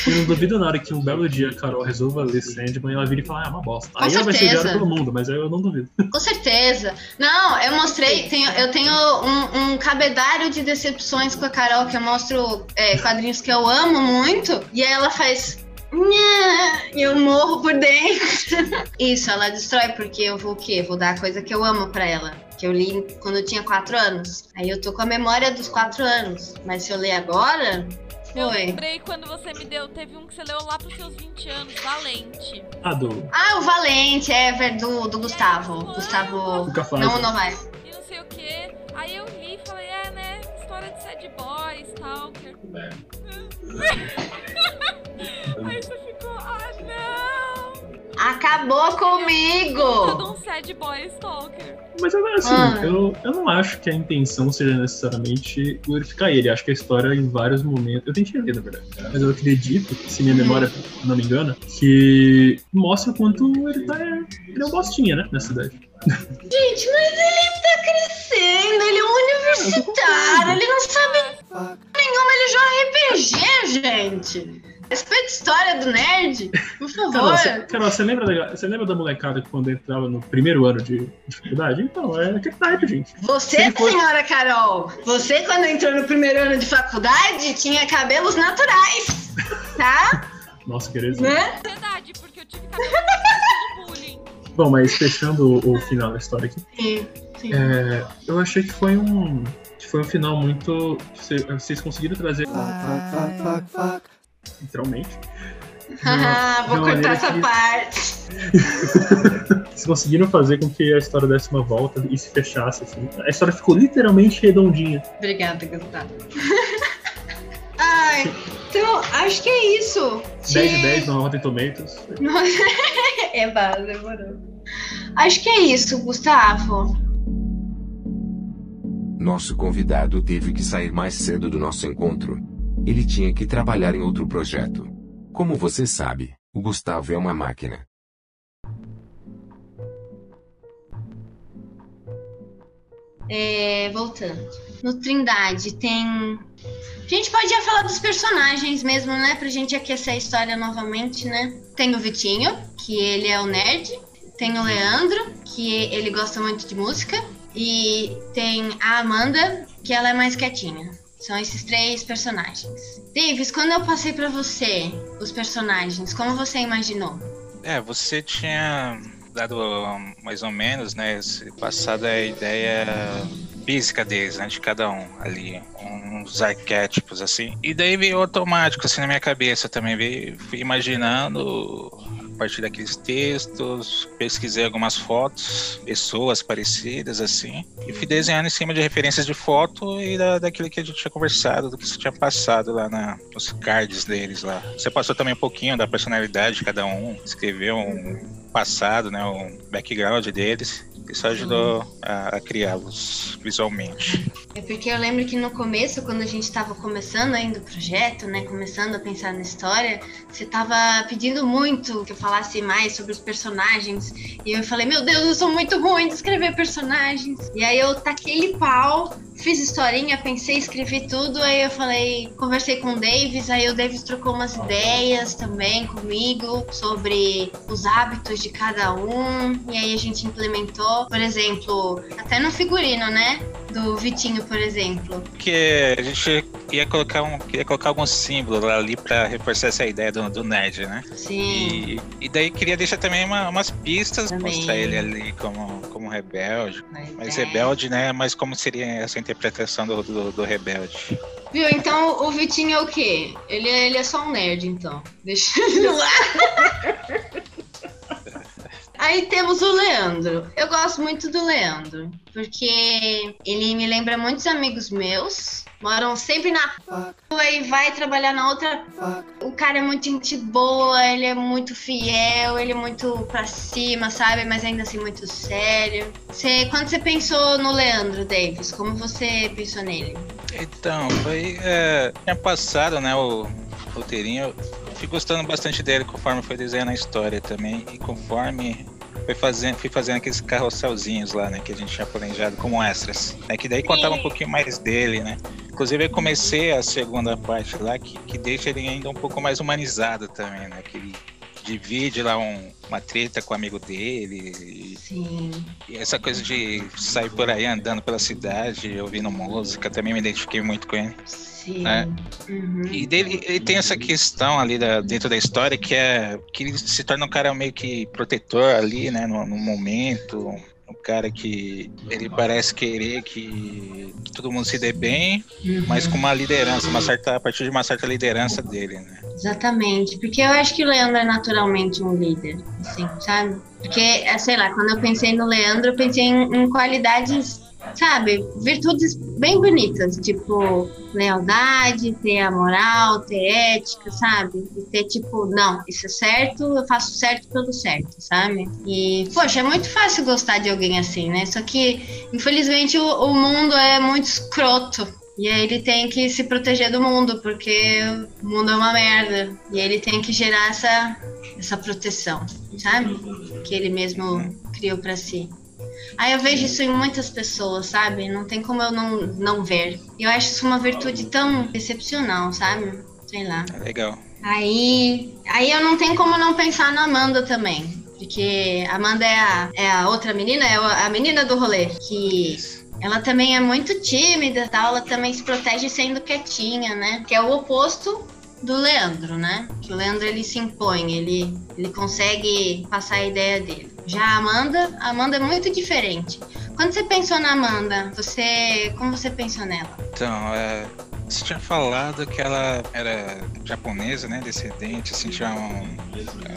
Speaker 3: Eu não duvido nada que um belo dia a Carol resolva ler Sandman e ela vira e fala, ah, é uma bosta.
Speaker 2: Com
Speaker 3: Aí ela vai ser
Speaker 2: certeza.
Speaker 3: odiada todo mundo, mas eu não duvido. (laughs)
Speaker 2: Com certeza. Não, eu mostrei, tenho- eu tenho um, um cabedário de decepções com a Carol, que eu mostro é, quadrinhos que eu amo muito, e aí ela faz. E eu morro por dentro. (laughs) Isso, ela destrói, porque eu vou o quê? Vou dar a coisa que eu amo pra ela. Que eu li quando eu tinha 4 anos. Aí eu tô com a memória dos 4 anos. Mas se eu ler agora.
Speaker 4: Eu
Speaker 2: Foi.
Speaker 4: lembrei quando você me deu, teve um que você leu lá pros seus 20 anos, Valente.
Speaker 3: Ah, do
Speaker 2: Ah, o Valente, é, do, do Gustavo. Gustavo.
Speaker 3: Luca Flávio.
Speaker 2: Não, não vai.
Speaker 4: E não sei o que. Aí eu li e falei, é, né? História de sad boys, stalker. (laughs) Aí você ficou, ah.
Speaker 2: Acabou comigo!
Speaker 4: Todo um sad boy stalker.
Speaker 3: Mas eu, assim,
Speaker 2: Ah.
Speaker 3: eu, eu não acho que a intenção seja necessariamente glorificar ele. Acho que a história, em vários momentos. Eu tentei ler, na verdade. Mas eu acredito, se minha memória não me engana, que mostra o quanto ele tá. Ele é um bostinha, né? Nessa cidade.
Speaker 2: Gente, mas ele tá crescendo, ele é um universitário, ele não sabe nenhuma, ele joga RPG, gente. Respeita a história do nerd, por
Speaker 3: Carol,
Speaker 2: favor.
Speaker 3: você, Carol, você lembra, da, você lembra da molecada que quando entrava no primeiro ano de dificuldade? Então, é aquele type, gente.
Speaker 2: Você,
Speaker 3: foi-
Speaker 2: senhora Carol, você quando entrou no primeiro ano de faculdade tinha cabelos naturais, tá?
Speaker 3: Nossa, querido.
Speaker 2: né?
Speaker 4: Verdade, porque eu tive cabelo bullying.
Speaker 3: Bom, mas fechando o, o final da história aqui.
Speaker 2: Sim, sim.
Speaker 3: É, eu achei que foi um. Que foi um final muito. Vocês, vocês conseguiram trazer. Literalmente. (laughs)
Speaker 2: Ah, vou cortar essa
Speaker 3: que-
Speaker 2: parte. (laughs)
Speaker 3: Vocês conseguiram fazer com que a história desse uma volta e se fechasse, assim. A história ficou literalmente redondinha.
Speaker 2: Obrigada, Gustavo. (laughs) Ai, então, acho que é isso.
Speaker 3: 10 de 10 no Rotten Tomatoes.
Speaker 2: É base, demorou. Acho que é isso, Gustavo.
Speaker 1: Nosso convidado teve que sair mais cedo do nosso encontro. Ele tinha que trabalhar em outro projeto. Como você sabe, o Gustavo é uma máquina.
Speaker 2: É, voltando. No Trindade tem. A gente pode já falar dos personagens mesmo, né? Pra gente aquecer a história novamente, né? Tem o Vitinho, que ele é o nerd. Tem o Leandro, que ele gosta muito de música. E tem a Amanda, que ela é mais quietinha. São esses três personagens. Davis, quando eu passei pra você os personagens, como você imaginou?
Speaker 5: É, você tinha dado mais ou menos, né, passado a ideia física deles, né, de cada um ali, uns arquétipos assim. E daí veio automático assim na minha cabeça também, veio, fui imaginando partir daqueles textos, pesquisei algumas fotos, pessoas parecidas assim, e fui desenhando em cima de referências de foto e da, daquilo que a gente tinha conversado, do que você tinha passado lá na, nos cards deles lá. Você passou também um pouquinho da personalidade de cada um, escreveu um passado, né, um background deles. Isso ajudou a, a criá-los visualmente.
Speaker 2: É porque eu lembro que no começo, quando a gente estava começando ainda o projeto, né, começando a pensar na história, você estava pedindo muito que eu falasse mais sobre os personagens. E eu falei, meu Deus, eu sou muito ruim de escrever personagens. E aí eu taquei-lhe pau, fiz historinha, pensei, escrevi tudo. Aí eu falei, conversei com o Davis, aí o Davis trocou umas ideias também comigo sobre os hábitos de cada um. E aí a gente implementou, por exemplo, até no figurino, né? Do Vitinho, por exemplo.
Speaker 5: Porque a gente ia colocar um, queria colocar algum símbolo ali pra reforçar essa ideia do, do nerd, né?
Speaker 2: Sim.
Speaker 5: E, e daí queria deixar também uma- umas pistas,
Speaker 2: Também.
Speaker 5: mostrar ele ali como, como rebelde. Mas
Speaker 2: é.
Speaker 5: rebelde, né? Mas como seria essa interpretação do, do, do rebelde?
Speaker 2: Viu? Então o Vitinho é o quê? Ele é, ele é só um nerd, então. Deixa ele lá. (laughs) Aí temos o Leandro. Eu gosto muito do Leandro, porque ele me lembra muitos amigos meus. Moram sempre na rua e vai trabalhar na outra. O cara é muito gente boa, ele é muito fiel, ele é muito pra cima, sabe? Mas ainda assim muito sério. Você, quando você pensou no Leandro, Davis, como você pensou nele?
Speaker 5: Então, foi. É, tinha passado, né, o roteirinho. Fui gostando bastante dele conforme foi desenhando a história também. E conforme foi fazendo, fui fazendo aqueles carrosselzinhos lá, né, que a gente tinha planejado como extras. Né, que daí contava um pouquinho mais dele, né. Inclusive eu comecei a segunda parte lá, que, que deixa ele ainda um pouco mais humanizado também, né. Que ele divide lá um- uma treta com o amigo dele. E,
Speaker 2: Sim.
Speaker 5: e essa coisa de sair por aí andando pela cidade, ouvindo música, também me identifiquei muito com ele.
Speaker 2: Sim.
Speaker 5: É.
Speaker 2: Uhum.
Speaker 5: E dele, ele tem essa questão ali da- dentro da história que é que ele se torna um cara meio que protetor ali, né, no, no momento. Um cara que ele parece querer que, todo mundo se dê bem,
Speaker 2: Uhum.
Speaker 5: mas com uma liderança, uma certa, a partir de uma certa liderança dele, né?
Speaker 2: Exatamente, porque eu acho que o Leandro é naturalmente um líder, assim, sabe? Porque, é, sei lá, quando eu pensei no Leandro, eu pensei em, em qualidades sabe, virtudes bem bonitas, tipo lealdade, ter a moral, ter ética, sabe? E ter tipo, não, isso é certo, eu faço certo pelo certo, sabe? E, poxa, é muito fácil gostar de alguém assim, né? Só que, infelizmente, o, o mundo é muito escroto. E aí ele tem que se proteger do mundo, porque o mundo é uma merda. E ele tem que gerar essa, essa proteção, sabe? Que ele mesmo criou para si. Aí eu vejo isso em muitas pessoas, sabe? Não tem como eu não, não ver. Eu acho isso uma virtude tão excepcional, sabe? Sei lá.
Speaker 5: É legal.
Speaker 2: Aí, aí eu não tenho como não pensar na Amanda também. Porque a Amanda é a, é a outra menina, é a menina do rolê. Que ela também é muito tímida tal, ela também se protege sendo quietinha, né? Que é o oposto do Leandro, né? Que o Leandro ele se impõe, ele, ele consegue passar a ideia dele. Já a Amanda, a Amanda é muito diferente. Quando você pensou na Amanda, você. Como você pensou nela?
Speaker 5: Então, é, você tinha falado que ela era japonesa, né? Descendente, assim, tinha um,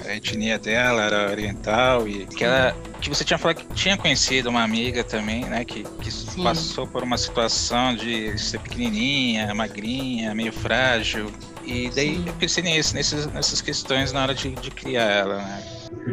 Speaker 5: a etnia dela era oriental e que ela. Que você tinha falado que tinha conhecido uma amiga também, né? Que, que passou por uma situação de ser pequenininha, magrinha, meio frágil. E daí Sim. eu pensei nisso, nessas, nessas questões na hora de, de criar ela, né?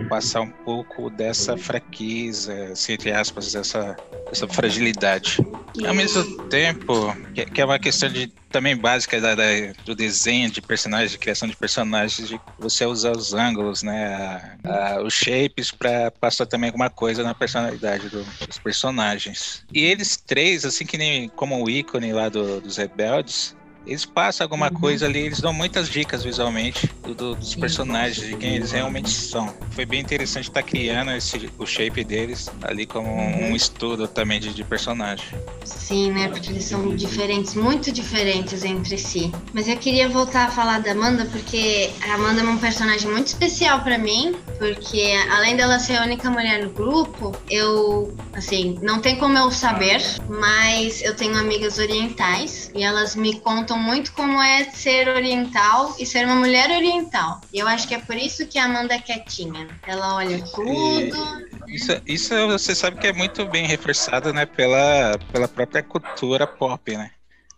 Speaker 5: passar um pouco dessa fraqueza, assim, entre aspas, dessa, dessa fragilidade. Ao mesmo tempo, que, que é uma questão de, também básica da, da, do desenho de personagens, de criação de personagens, de você usar os ângulos, né, a, a, os shapes para passar também alguma coisa na personalidade do, dos personagens. E eles três, assim que nem como o ícone lá do, dos rebeldes, eles passam alguma uhum. coisa ali, eles dão muitas dicas visualmente do, do, dos personagens, de quem eles realmente são. Foi bem interessante estar tá criando esse, o shape deles ali como uhum. um estudo também de, de, personagem.
Speaker 2: Sim, né? Porque eles são diferentes, muito diferentes entre si. Mas eu queria voltar a falar da Amanda, porque a Amanda é um personagem muito especial para mim, porque além dela ser a única mulher no grupo, eu, assim, não tem como eu saber, mas eu tenho amigas orientais e elas me contam muito como é ser oriental e ser uma mulher oriental. E eu acho que é por isso que a Amanda é quietinha. Ela olha tudo.
Speaker 5: Isso, isso você sabe que é muito bem reforçado, né, pela, pela própria cultura pop, né?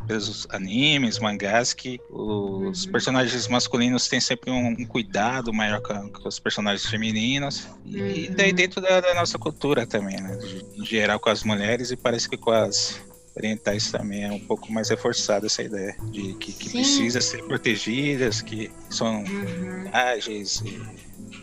Speaker 5: pelos animes, mangás, que os uhum. personagens masculinos têm sempre um, um cuidado maior com, com, os personagens femininos. E uhum. daí dentro da, da, nossa cultura também, né? Em geral com as mulheres e parece que com as orientais também é um pouco mais reforçada essa ideia de que, que precisa ser protegidas, que são uhum. ágeis. E...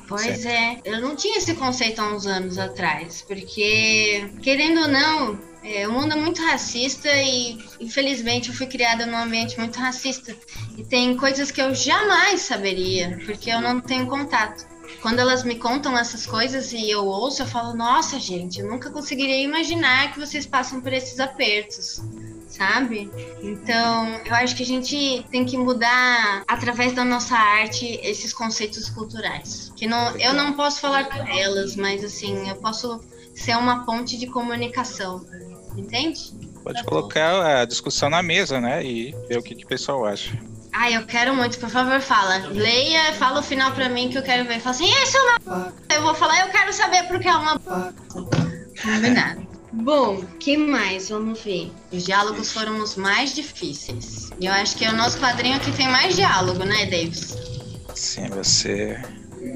Speaker 2: Pois é, eu não tinha esse conceito há uns anos atrás, porque, querendo ou não, é, o mundo é muito racista e, infelizmente, eu fui criada num ambiente muito racista. E tem coisas que eu jamais saberia, porque eu não tenho contato quando elas me contam essas coisas e eu ouço, eu falo, nossa, gente, eu nunca conseguiria imaginar que vocês passam por esses apertos. Sabe? Então, eu acho que a gente tem que mudar através da nossa arte esses conceitos culturais. Que não, eu não posso falar por elas, mas assim, eu posso ser uma ponte de comunicação. Entende?
Speaker 5: Pode colocar a discussão na mesa, né? E ver o que, que o pessoal acha.
Speaker 2: Ah, eu quero muito, por favor, fala. Leia, fala o final pra mim que eu quero ver. Fala assim, isso é uma. Eu vou falar, eu quero saber porque é uma. Combinado. Bom, que mais? Vamos ver. Os diálogos foram os mais difíceis. E eu acho que é o nosso quadrinho que tem mais diálogo, né, Davis?
Speaker 5: Sim, você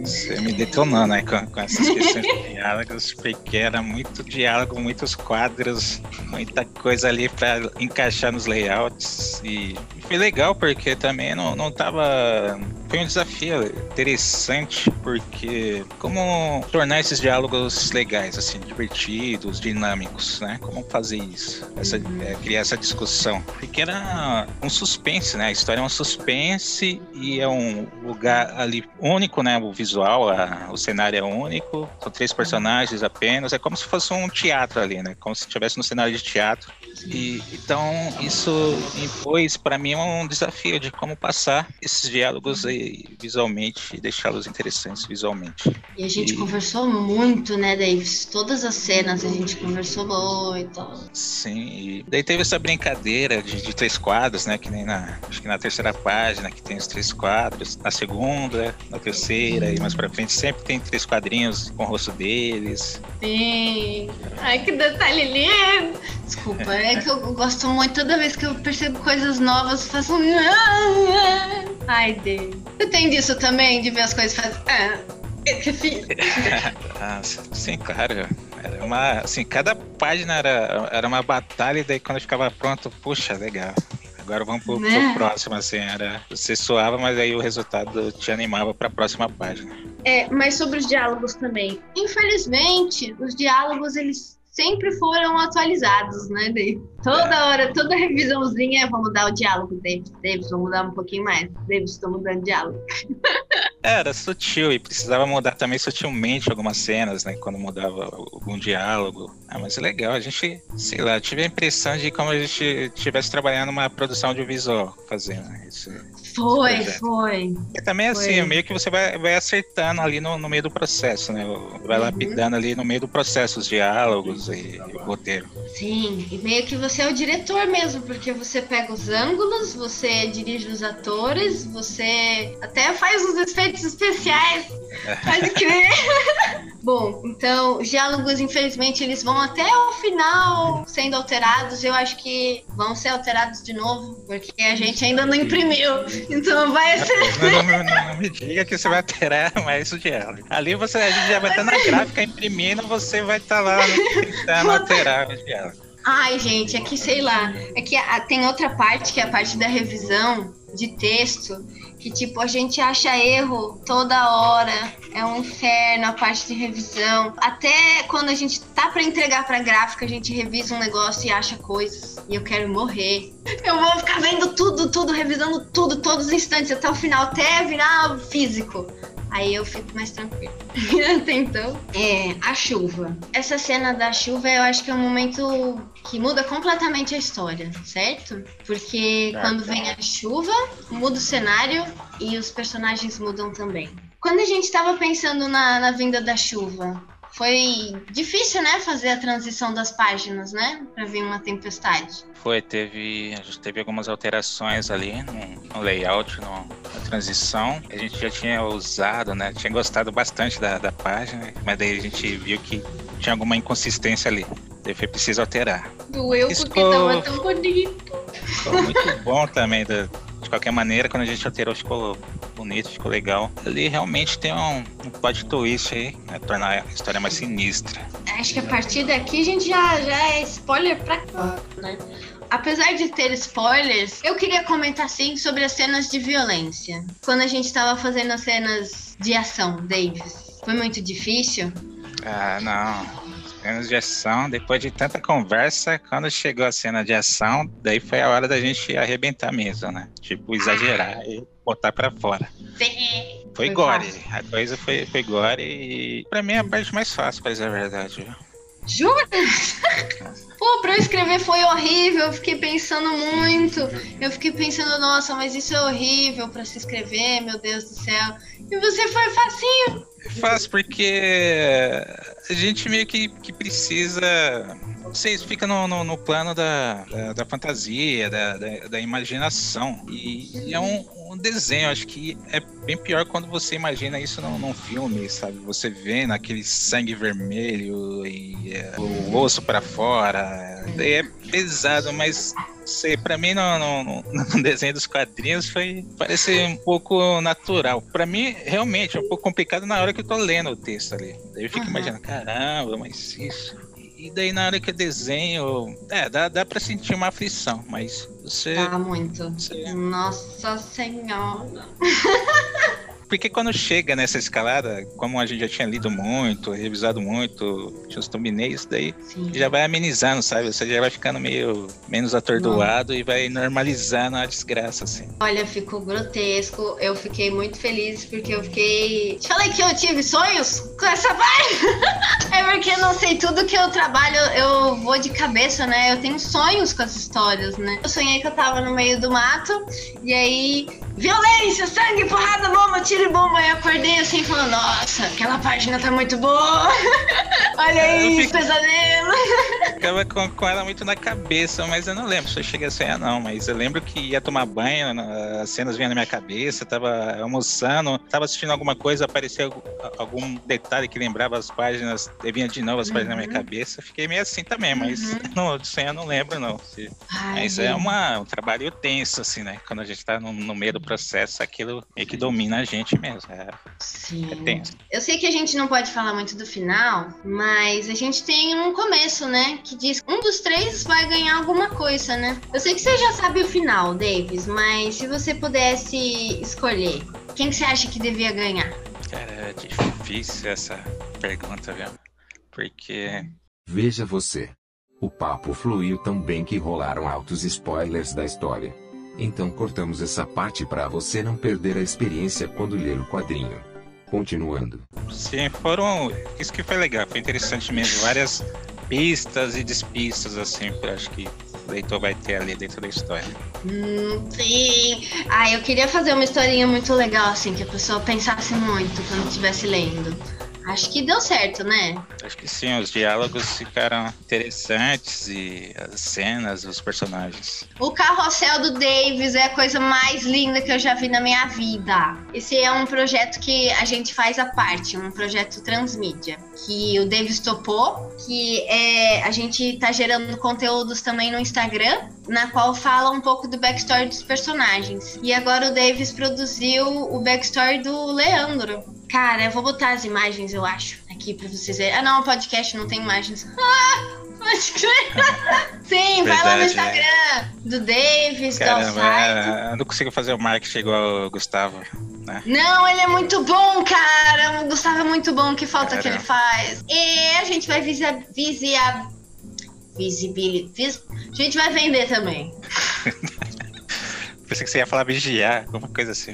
Speaker 5: você me detonando aí com, com essas questões de diálogos, porque era muito diálogo, muitos quadros, muita coisa ali para encaixar nos layouts. E foi legal porque também não, não tava. Foi um desafio interessante, porque como tornar esses diálogos legais, assim, divertidos, dinâmicos, né? Como fazer isso? Essa, é, criar essa discussão. Porque era um suspense, né? A história é um suspense e é um lugar ali único, né? O visual, a, o cenário é único, são três personagens apenas, é como se fosse um teatro ali, né? Como se estivesse no cenário de teatro. E então isso impôs para mim um desafio de como passar esses diálogos aí e visualmente deixá-los interessantes visualmente.
Speaker 2: E a gente
Speaker 5: E-
Speaker 2: conversou muito, né, Davis? Todas as cenas a gente conversou muito.
Speaker 5: Sim, e daí teve essa brincadeira de, de três quadros, né? Que nem na, acho que na terceira página que tem os três quadros, na segunda, na terceira e mais pra frente sempre tem três quadrinhos com o rosto deles.
Speaker 2: Sim. Ai, que detalhe lindo. Desculpa, é que eu gosto muito. Toda vez que eu percebo coisas novas, eu faço. um Ai, Deus. Você tem disso também, de ver as coisas fazer. Ah, que fi-
Speaker 5: Ah, sim, claro. Era uma, assim, cada página era, era uma batalha e daí quando ficava pronto, puxa, legal. Agora vamos pro, pro
Speaker 2: Né?
Speaker 5: próximo, assim, era. Você suava, mas aí o resultado te animava pra próxima página.
Speaker 2: É, mas sobre os diálogos também. Infelizmente, os diálogos eles sempre foram atualizados, né, Dave? Toda hora, toda revisãozinha, vamos mudar o diálogo, Davis. Davis, vamos mudar um pouquinho mais. Davis, estou mudando o diálogo.
Speaker 5: Era sutil e precisava mudar também sutilmente algumas cenas, né? Quando mudava algum diálogo. Ah, mas é legal, a gente, sei lá, tive a impressão de como a gente estivesse trabalhando numa produção audiovisual fazendo isso.
Speaker 2: Foi,
Speaker 5: é.
Speaker 2: foi.
Speaker 5: E também assim,
Speaker 2: Foi.
Speaker 5: meio que você vai, vai acertando ali no, no meio do processo, né? Vai
Speaker 2: Uhum.
Speaker 5: lapidando ali no meio do processo os diálogos e, o roteiro.
Speaker 2: Sim, e meio que você é o diretor mesmo, porque você pega os ângulos, você dirige os atores, você até faz os efeitos especiais. Pode crer. (laughs) Bom, então, os diálogos, infelizmente, eles vão até o final sendo alterados. Eu acho que vão ser alterados de novo, porque a gente ainda não imprimiu. Então vai ser.
Speaker 5: Não, não- não- não me diga que você vai alterar mais o diálogo. Ali você, a gente já vai estar na gráfica imprimindo, você vai estar lá tentando alterar o diálogo.
Speaker 2: Ai, gente, é que sei lá. É que a- tem outra parte, que é a parte da revisão de texto, que tipo, a gente acha erro toda hora. É um inferno a parte de revisão. Até quando a gente tá pra entregar pra gráfica, a gente revisa um negócio e acha coisas. E eu quero morrer. Eu vou ficar vendo tudo, tudo, revisando tudo, todos os instantes, até o final, até virar físico. Aí eu fico mais tranquila. (laughs) Até então. É, a chuva. Essa cena da chuva eu acho que é um momento que muda completamente a história, certo? Porque quando vem a chuva, muda o cenário e os personagens mudam também. Quando a gente tava pensando na, na vinda da chuva, foi difícil, né, fazer a transição das páginas, né? Pra vir uma tempestade.
Speaker 5: Foi, teve, a gente teve algumas alterações ali no, no layout, no- na transição. A gente já tinha usado, né? Tinha gostado bastante da, da página, mas daí a gente viu que tinha alguma inconsistência ali. Daí foi preciso alterar.
Speaker 2: Doeu
Speaker 5: Isso
Speaker 2: porque
Speaker 5: ficou-
Speaker 2: tava tão bonito.
Speaker 5: Ficou muito bom também. da- de qualquer maneira, quando a gente alterou, ficou bonito, ficou legal. Ali realmente tem um, um plot twist aí, né, tornar a história mais sinistra.
Speaker 2: Acho que a partir daqui a gente já, já é spoiler pra cá, né? Apesar de ter spoilers, eu queria comentar sim sobre as cenas de violência. Quando a gente tava fazendo as cenas de ação, Davis, foi muito difícil.
Speaker 5: Ah, não. Cenas de ação, depois de tanta conversa, quando chegou a cena de ação, daí foi a hora da gente arrebentar mesmo, né? Tipo, exagerar e botar pra fora.
Speaker 2: Sim.
Speaker 5: Foi
Speaker 2: Foi
Speaker 5: gore.
Speaker 2: fácil.
Speaker 5: A coisa foi, foi gore e pra mim é a parte mais fácil, pra dizer a verdade.
Speaker 2: Jura? (laughs) Pô, pra eu escrever foi horrível, eu fiquei pensando muito. Eu fiquei pensando, nossa, mas isso é horrível pra se escrever, meu Deus do céu. E você foi facinho.
Speaker 5: Fácil porque a gente meio que, que precisa. Vocês fica no, no, no plano da, da, da fantasia, da, da, da imaginação. E, é um, um desenho, acho que é bem pior quando você imagina isso num, num filme, sabe? Você vendo aquele sangue vermelho e é, o osso pra fora. Daí é pesado, mas sei, pra mim no, no, no- desenho dos quadrinhos foi parece um pouco natural. Pra mim, realmente, é um pouco complicado na hora que eu tô lendo o texto ali. Daí eu fico
Speaker 2: Aham.
Speaker 5: imaginando, caramba, mas isso. E daí na hora que eu desenho, é, dá, dá pra sentir uma aflição, mas você.
Speaker 2: Tá muito.
Speaker 5: você-
Speaker 2: Nossa senhora. (laughs)
Speaker 5: Porque quando chega nessa escalada, como a gente já tinha lido muito, revisado muito, tinha os thumbnails, daí
Speaker 2: Sim.
Speaker 5: já vai amenizando, sabe? Você já vai ficando meio menos atordoado e vai normalizando a desgraça, assim.
Speaker 2: Olha, ficou grotesco. Eu fiquei muito feliz porque eu fiquei. Te falei que eu tive sonhos com essa parte. (laughs) é porque eu não sei tudo que eu trabalho, eu vou de cabeça, né? Eu tenho sonhos com as histórias, né? Eu sonhei que eu tava no meio do mato e aí violência, sangue, porrada, bomba, tiro e bomba. Aí eu acordei assim falando, nossa, aquela página tá muito boa. (laughs) Olha aí,
Speaker 5: Eu fico-
Speaker 2: pesadelo. (laughs)
Speaker 5: Ficava com, com ela muito na cabeça, mas eu não lembro se eu cheguei a sonhar, não. Mas eu lembro que ia tomar banho, as cenas vinham na minha cabeça, tava almoçando, tava assistindo alguma coisa, aparecia algum, detalhe que lembrava as páginas, e vinha de novo as páginas na minha
Speaker 2: Uhum.
Speaker 5: cabeça. Fiquei meio assim também, mas (laughs) não, de sonhar eu não lembro, não.
Speaker 2: Ai,
Speaker 5: Mas é uma, um trabalho tenso, assim, né? Quando a gente tá no, no meio do processo, aquilo meio que domina a gente mesmo. É,
Speaker 2: Sim.
Speaker 5: é tenso.
Speaker 2: Eu sei que a gente não pode falar muito do final, mas a gente tem um começo, né? Que diz que um dos três vai ganhar alguma coisa, né? Eu sei que você já sabe o final, Davis, mas se você pudesse escolher, quem que você acha que devia ganhar?
Speaker 5: Cara, é difícil essa pergunta, viu? Porque
Speaker 1: Veja você. O papo fluiu tão bem que rolaram altos spoilers da história. Então cortamos essa parte para você não perder a experiência quando ler o quadrinho. Continuando.
Speaker 5: Sim, foram. Isso que foi legal, foi interessante mesmo. Várias pistas e despistas, assim, que eu acho que o leitor vai ter ali dentro da história.
Speaker 2: Hum, sim. Ah, eu queria fazer uma historinha muito legal, assim, que a pessoa pensasse muito quando estivesse lendo. Acho que deu certo, né?
Speaker 5: Acho que sim, os diálogos ficaram interessantes e as cenas, os personagens.
Speaker 2: O carrossel do Davis é a coisa mais linda que eu já vi na minha vida. Esse é um projeto que a gente faz à parte, um projeto transmídia, que o Davis topou, que é a gente tá gerando conteúdos também no Instagram, na qual fala um pouco do backstory dos personagens. E agora o Davis produziu o backstory do Leandro. Cara, eu vou botar as imagens, eu acho, aqui pra vocês verem. Ah, não, o podcast não tem imagens. Ah, pode crer. Sim, vai lá no
Speaker 5: Verdade, é.
Speaker 2: Instagram do Davis, do
Speaker 5: Caramba,
Speaker 2: Alside.
Speaker 5: é, eu não consigo fazer o marketing igual o Gustavo.
Speaker 2: Não, ele é muito bom, cara. O Gustavo é muito bom. Que falta que ele
Speaker 5: Caramba.
Speaker 2: faz? E a gente vai visia, visia, visibilidade. vis- a gente vai vender também. (laughs)
Speaker 5: Pensei que você ia falar vigiar, alguma coisa assim.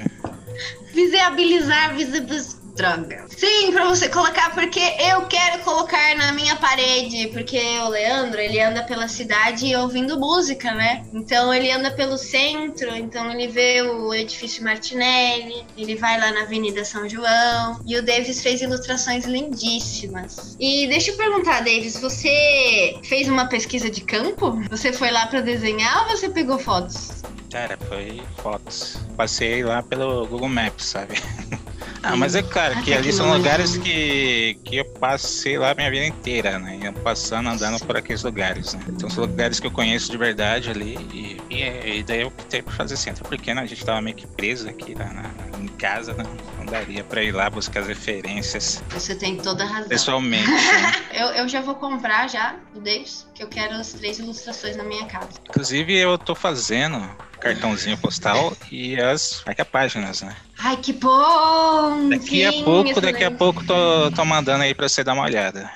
Speaker 2: Visibilizar, visibilizar. Droga. Sim, pra você colocar, porque eu quero colocar na minha parede. Porque o Leandro, ele anda pela cidade ouvindo música, né? Então ele anda pelo centro, então ele vê o edifício Martinelli, ele vai lá na Avenida São João. E o Davis fez ilustrações lindíssimas. E deixa eu perguntar, Davis, você fez uma pesquisa de campo? Você foi lá pra desenhar ou você pegou fotos?
Speaker 5: Cara, foi fotos. Passei lá pelo Google Maps, sabe? (laughs) Ah, mas é claro que ali são
Speaker 2: tecnologia.
Speaker 5: lugares que, que eu passei lá a minha vida inteira, né? Eu passando, andando por aqueles lugares, né? Então são lugares que eu conheço de verdade ali e, e, e daí eu optei por fazer assim, até porque né, a gente tava meio que preso aqui lá na- em casa, né? Não daria pra ir lá buscar as referências
Speaker 2: Você tem toda a razão.
Speaker 5: pessoalmente, né? (laughs)
Speaker 2: Eu, eu já vou comprar já do Davis, que eu quero as três ilustrações na minha casa.
Speaker 5: Inclusive eu tô fazendo cartãozinho postal e as marca-páginas, né?
Speaker 2: Ai, que bom!
Speaker 5: Daqui a
Speaker 2: Sim,
Speaker 5: pouco, daqui a pouco tô, tô mandando aí pra você dar uma olhada.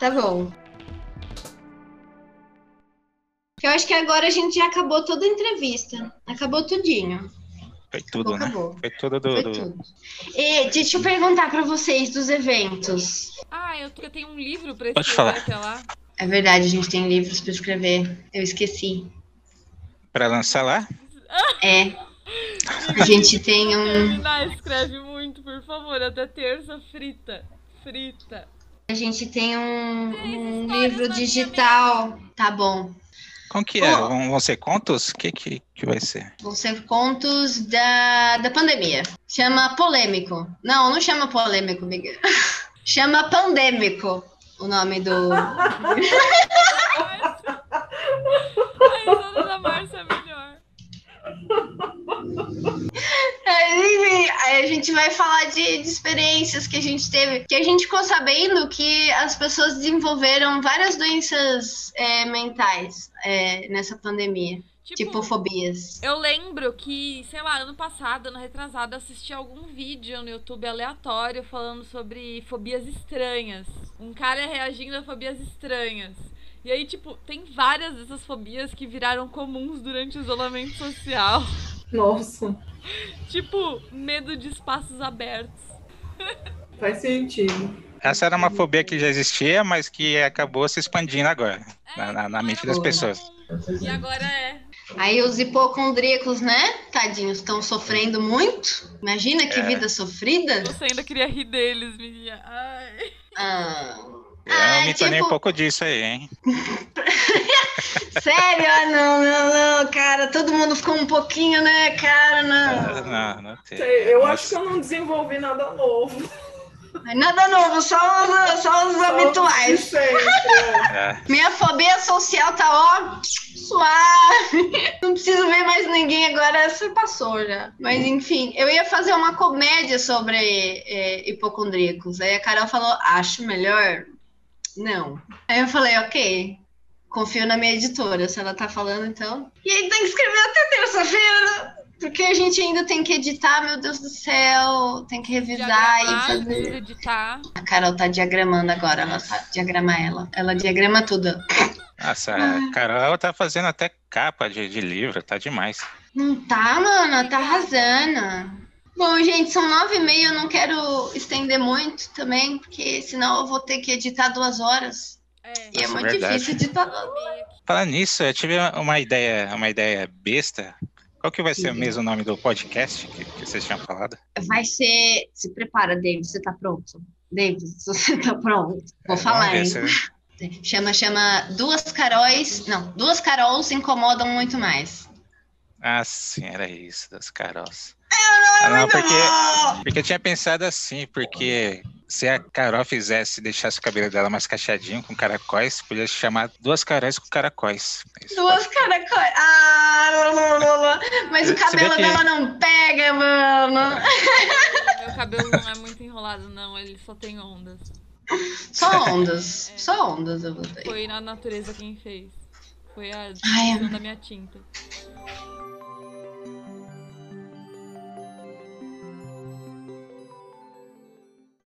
Speaker 2: Tá bom. Eu acho que agora a gente já acabou toda a entrevista. Acabou tudinho.
Speaker 5: Foi tudo, né?
Speaker 2: acabou.
Speaker 5: Foi tudo do.
Speaker 2: Foi
Speaker 5: do-
Speaker 2: tudo. E deixa eu perguntar pra vocês dos eventos.
Speaker 4: Ah, eu, eu tenho um livro pra
Speaker 5: Pode
Speaker 4: escrever
Speaker 5: falar.
Speaker 4: até lá.
Speaker 2: É verdade, a gente tem livros pra escrever. Eu esqueci.
Speaker 5: Pra lançar lá?
Speaker 2: É. A gente tem um.
Speaker 4: Terminar, escreve muito, por favor. Até terça, frita. Frita.
Speaker 2: A gente tem um, um livro digital. Tá bom.
Speaker 5: Como que é? Vão, vão ser contos? O que, que, que vai ser?
Speaker 2: Vão ser contos da, da pandemia. Chama polêmico. Não, não chama polêmico, amiga. (laughs) Chama pandêmico o nome do. (laughs) (laughs)
Speaker 4: Da Márcia é melhor.
Speaker 2: Aí, aí a gente vai falar de, de experiências que a gente teve. Que a gente ficou sabendo que as pessoas desenvolveram várias doenças é, mentais é, nessa pandemia. Tipo fobias.
Speaker 4: Eu lembro que, sei lá, ano passado, ano retrasado, assisti algum vídeo no YouTube aleatório falando sobre fobias estranhas. Um cara reagindo a fobias estranhas. E aí, tipo, tem várias dessas fobias que viraram comuns durante o isolamento social.
Speaker 6: Nossa,
Speaker 4: Tipo, medo de espaços abertos.
Speaker 6: faz sentido.
Speaker 5: Essa era uma fobia que já existia, mas que acabou se expandindo agora na, na- na mente das pessoas.
Speaker 4: E agora é.
Speaker 2: Aí os hipocondríacos, né? Tadinhos, estão sofrendo muito. Imagina que
Speaker 5: É.
Speaker 2: vida sofrida.
Speaker 4: Você ainda queria rir deles, menina. Ai.
Speaker 2: Ah,
Speaker 5: Eu
Speaker 2: Ah,
Speaker 5: me tornei
Speaker 2: tipo-
Speaker 5: um pouco disso aí, hein? (laughs)
Speaker 2: sério? Ah, não, não, não, cara. Todo mundo ficou um pouquinho, né, cara?
Speaker 5: Ah,
Speaker 2: Não.
Speaker 5: Não, não tem.
Speaker 6: Sei, Eu
Speaker 5: Mas-
Speaker 6: acho que eu não desenvolvi nada novo.
Speaker 2: Nada novo, só os, só os
Speaker 6: Só
Speaker 2: habituais.
Speaker 6: sempre, é.
Speaker 2: Minha fobia social tá, ó, suave. Não preciso ver mais ninguém agora, isso passou já. Mas enfim, eu ia fazer uma comédia sobre é, hipocondríacos. Aí a Carol falou, acho melhor não. Aí eu falei, ok. Confio na minha editora, se ela tá falando, então. E aí tem que escrever até terça-feira. Porque a gente ainda tem que editar, meu Deus do céu. Tem que revisar e
Speaker 4: Diagramar,
Speaker 2: fazer.
Speaker 4: editar.
Speaker 2: A Carol tá diagramando agora, ela tá diagrama ela. Ela diagrama tudo.
Speaker 5: Nossa, a Carol tá fazendo até capa de, de livro, tá demais.
Speaker 2: Não tá, mano, tá arrasando. Bom, gente, são nove e meia, eu não quero estender muito também, porque senão eu vou ter que editar duas horas.
Speaker 4: É.
Speaker 2: E é
Speaker 5: Nossa,
Speaker 2: muito
Speaker 5: verdade.
Speaker 2: difícil editar duas horas.
Speaker 5: Falando nisso, eu tive uma ideia, uma ideia besta. Qual que vai ser
Speaker 2: Uhum.
Speaker 5: mesmo o nome do podcast que, que vocês tinham falado?
Speaker 2: Vai ser. Se prepara, David, você tá pronto? David, (laughs) você tá pronto. Vou falar, hein?
Speaker 5: É, ver se- (laughs)
Speaker 2: Chama, chama Duas Caróis. Não, Duas Carols incomodam muito mais.
Speaker 5: Ah, sim, era isso, das Carols.
Speaker 2: É
Speaker 5: Ah, não, porque, porque eu tinha pensado assim, porque se a Carol fizesse, deixasse o cabelo dela mais cacheadinho, com caracóis, podia chamar duas Caróis com caracóis. Isso
Speaker 2: Duas caracóis. Ah, lá, lá, lá, lá. mas o cabelo
Speaker 5: que-
Speaker 2: dela não pega, mano.
Speaker 4: Meu cabelo não é muito enrolado, não. Ele só tem ondas.
Speaker 2: Só ondas. Só ondas eu botei.
Speaker 4: Foi na natureza quem fez. Foi a
Speaker 2: Ai,
Speaker 4: distribuição da minha tinta.